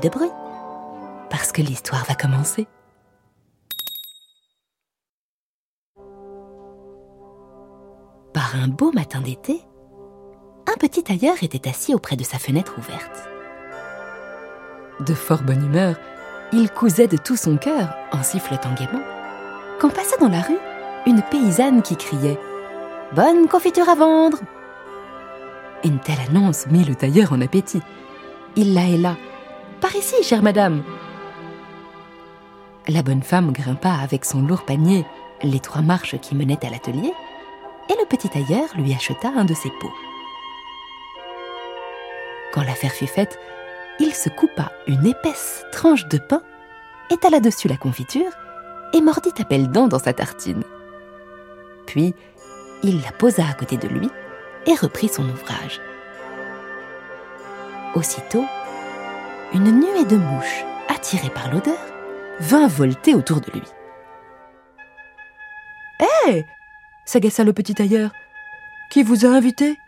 De bruit, parce que l'histoire va commencer. Par un beau matin d'été, un petit tailleur était assis auprès de sa fenêtre ouverte. De fort bonne humeur, il cousait de tout son cœur en sifflotant gaiement, quand passa dans la rue une paysanne qui criait ⁇ Bonne confiture à vendre !⁇ Une telle annonce mit le tailleur en appétit. Il la héla. Par ici, chère madame. La bonne femme grimpa avec son lourd panier les trois marches qui menaient à l'atelier, et le petit tailleur lui acheta un de ses pots. Quand l'affaire fut faite, il se coupa une épaisse tranche de pain, étala dessus la confiture et mordit à belles dents dans sa tartine. Puis, il la posa à côté de lui et reprit son ouvrage. Aussitôt, une nuée de mouches, attirée par l'odeur, vint volter autour de lui. Hé s'agaça le petit tailleur. Qui vous a invité?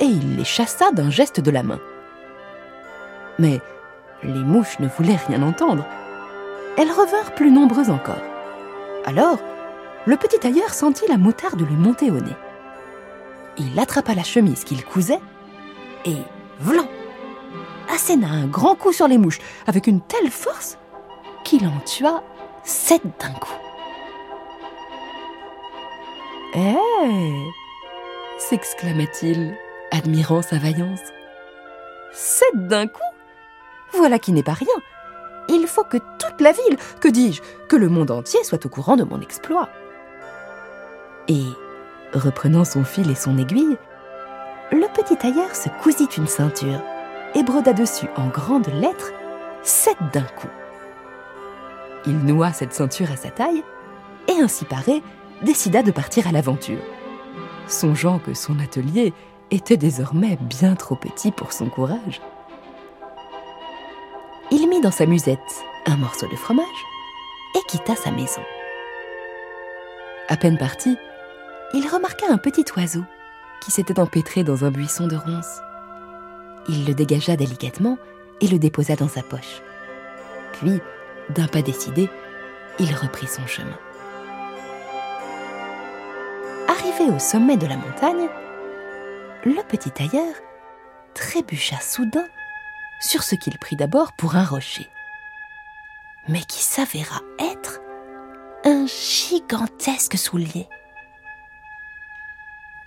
Et il les chassa d'un geste de la main. Mais les mouches ne voulaient rien entendre. Elles revinrent plus nombreuses encore. Alors, le petit tailleur sentit la moutarde lui monter au nez. Il attrapa la chemise qu'il cousait et, vlan, asséna un grand coup sur les mouches avec une telle force qu'il en tua sept d'un coup. Hé s'exclama-t-il, admirant sa vaillance. Sept d'un coup? Voilà qui n'est pas rien. Il faut que toute la ville, que dis-je, que le monde entier soit au courant de mon exploit. Et, reprenant son fil et son aiguille, le petit tailleur se cousit une ceinture et broda dessus en grandes lettres sept d'un coup. Il noua cette ceinture à sa taille et ainsi paré, décida de partir à l'aventure, songeant que son atelier était désormais bien trop petit pour son courage. Il mit dans sa musette un morceau de fromage et quitta sa maison. À peine parti, il remarqua un petit oiseau qui s'était empêtré dans un buisson de ronces. Il le dégagea délicatement et le déposa dans sa poche. Puis, d'un pas décidé, il reprit son chemin. Arrivé au sommet de la montagne, le petit tailleur trébucha soudain sur ce qu'il prit d'abord pour un rocher, mais qui s'avéra être un gigantesque soulier.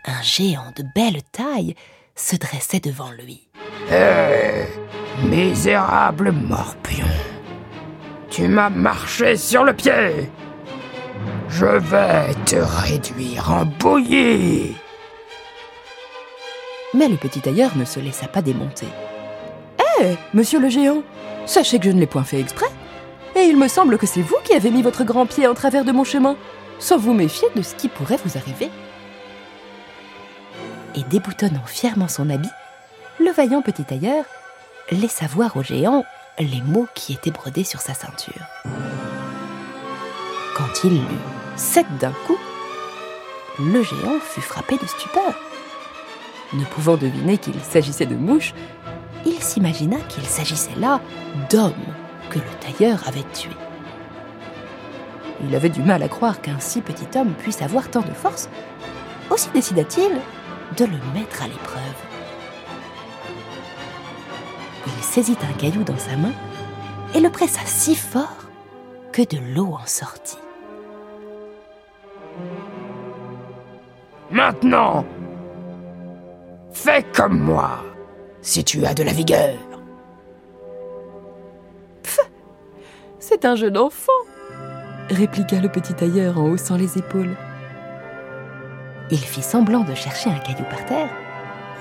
Un géant de belle taille se dressait devant lui. Hé, misérable morpion, tu m'as marché sur le pied. Je vais te réduire en bouillie. Mais le petit tailleur ne se laissa pas démonter. Hé, monsieur le géant, sachez que je ne l'ai point fait exprès. Et il me semble que c'est vous qui avez mis votre grand pied en travers de mon chemin, sans vous méfier de ce qui pourrait vous arriver. Et déboutonnant fièrement son habit, le vaillant petit tailleur laissa voir au géant les mots qui étaient brodés sur sa ceinture. Quand il lut sept d'un coup, le géant fut frappé de stupeur. Ne pouvant deviner qu'il s'agissait de mouches, il s'imagina qu'il s'agissait là d'hommes que le tailleur avait tués. Il avait du mal à croire qu'un si petit homme puisse avoir tant de force. Aussi décida-t-il de le mettre à l'épreuve. Il saisit un caillou dans sa main et le pressa si fort que de l'eau en sortit. Maintenant, fais comme moi, si tu as de la vigueur. C'est un jeu d'enfant, répliqua le petit tailleur en haussant les épaules. Il fit semblant de chercher un caillou par terre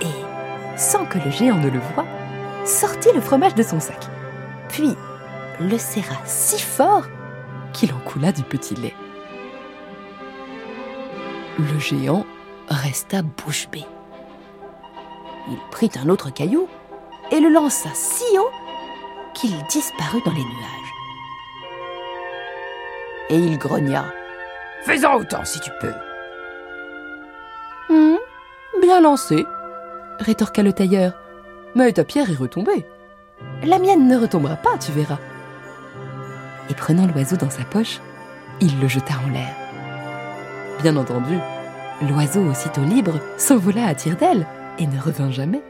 et, sans que le géant ne le voie, sortit le fromage de son sac, puis le serra si fort qu'il en coula du petit lait. Le géant resta bouche bée. Il prit un autre caillou et le lança si haut qu'il disparut dans les nuages. Et il grogna. Fais-en autant si tu peux. Hum, bien lancé, rétorqua le tailleur. Mais ta pierre est retombée. La mienne ne retombera pas, tu verras. Et prenant l'oiseau dans sa poche, il le jeta en l'air. Bien entendu, l'oiseau aussitôt libre s'envola à tire d'aile et ne revint jamais.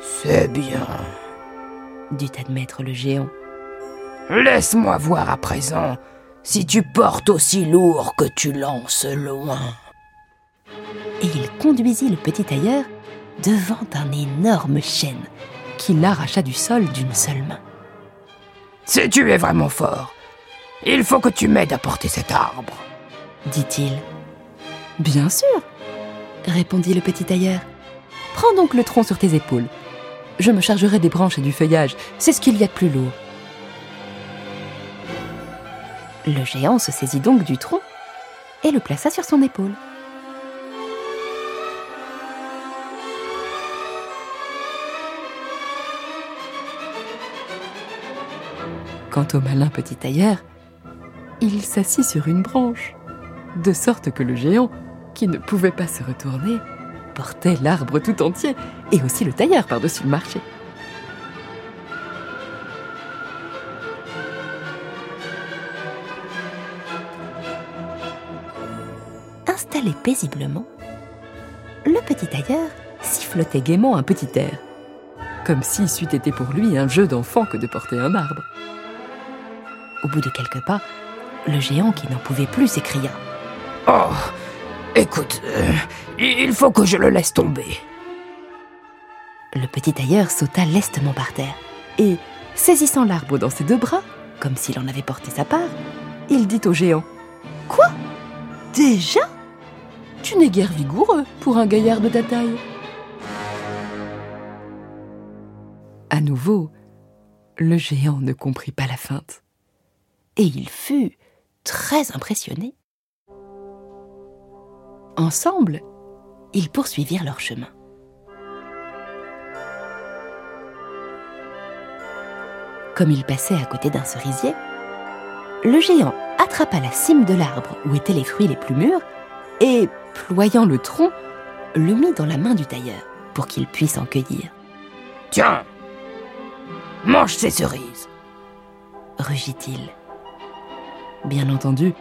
C'est bien. dut admettre le géant. Laisse-moi voir à présent si tu portes aussi lourd que tu lances loin. Et il conduisit le petit tailleur devant un énorme chêne qu'il arracha du sol d'une seule main. Si tu es vraiment fort, il faut que tu m'aides à porter cet arbre. dit-il. Bien sûr, répondit le petit tailleur. Prends donc le tronc sur tes épaules. Je me chargerai des branches et du feuillage, c'est ce qu'il y a de plus lourd. Le géant se saisit donc du tronc et le plaça sur son épaule. Quant au malin petit tailleur, il s'assit sur une branche, de sorte que le géant, qui ne pouvait pas se retourner, portait l'arbre tout entier et aussi le tailleur par-dessus le marché. Installé paisiblement, le petit tailleur sifflotait gaiement un petit air, comme si c'eût été pour lui un jeu d'enfant que de porter un arbre. Au bout de quelques pas, le géant qui n'en pouvait plus s'écria. Oh, écoute, euh, il faut que je le laisse tomber. Le petit tailleur sauta lestement par terre et, saisissant l'arbre dans ses deux bras, comme s'il en avait porté sa part, il dit au géant Quoi? Déjà? Tu n'es guère vigoureux pour un gaillard de ta taille. À nouveau, le géant ne comprit pas la feinte et il fut très impressionné. Ensemble, ils poursuivirent leur chemin. Comme ils passaient à côté d'un cerisier, le géant attrapa la cime de l'arbre où étaient les fruits les plus mûrs et, ployant le tronc, le mit dans la main du tailleur pour qu'il puisse en cueillir. Tiens, mange ces cerises. Rugit-il. Bien entendu,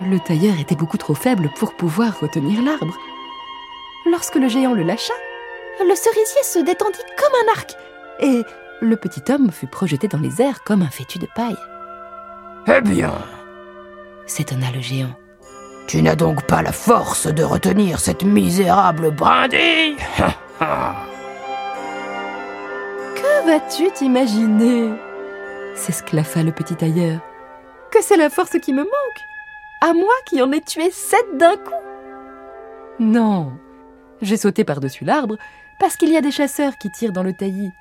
le tailleur était beaucoup trop faible pour pouvoir retenir l'arbre. Lorsque le géant le lâcha, le cerisier se détendit comme un arc et le petit homme fut projeté dans les airs comme un fétu de paille. Eh bien, S'étonna le géant. tu n'as donc pas la force de retenir cette misérable brindille Que vas-tu t'imaginer? s'esclaffa le petit tailleur. C'est la force qui me manque À moi qui en ai tué sept d'un coup Non, j'ai sauté par-dessus l'arbre parce qu'il y a des chasseurs qui tirent dans le taillis.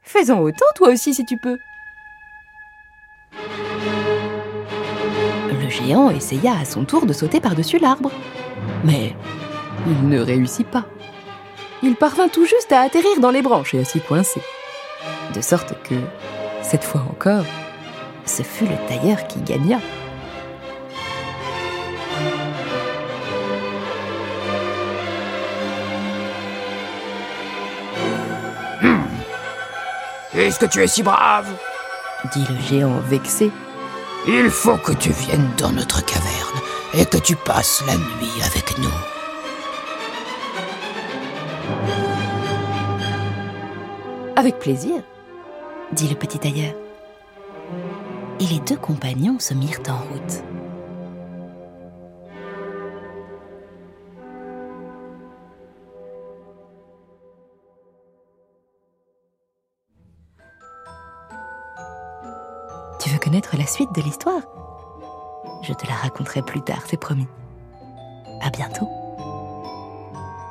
Fais-en autant toi aussi si tu peux. Le géant essaya à son tour de sauter par-dessus l'arbre. Mais il ne réussit pas. Il parvint tout juste à atterrir dans les branches et à s'y coincer. De sorte que, cette fois encore, ce fut le tailleur qui gagna. Puisque tu es si brave, dit le géant vexé. il faut que tu viennes dans notre caverne et que tu passes la nuit avec nous. Avec plaisir, dit le petit tailleur. Et les deux compagnons se mirent en route. Tu veux connaître la suite de l'histoire? Je te la raconterai plus tard, c'est promis. À bientôt.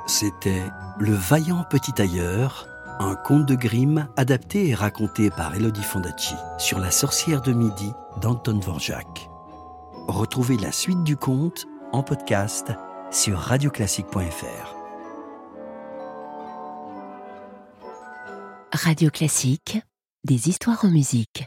C'était Le vaillant petit tailleur, un conte de Grimm adapté et raconté par Elodie Fondacci sur la sorcière de midi d'Anton Dvorak. Retrouvez la suite du conte en podcast sur radioclassique.fr. Radio Classique, des histoires en musique.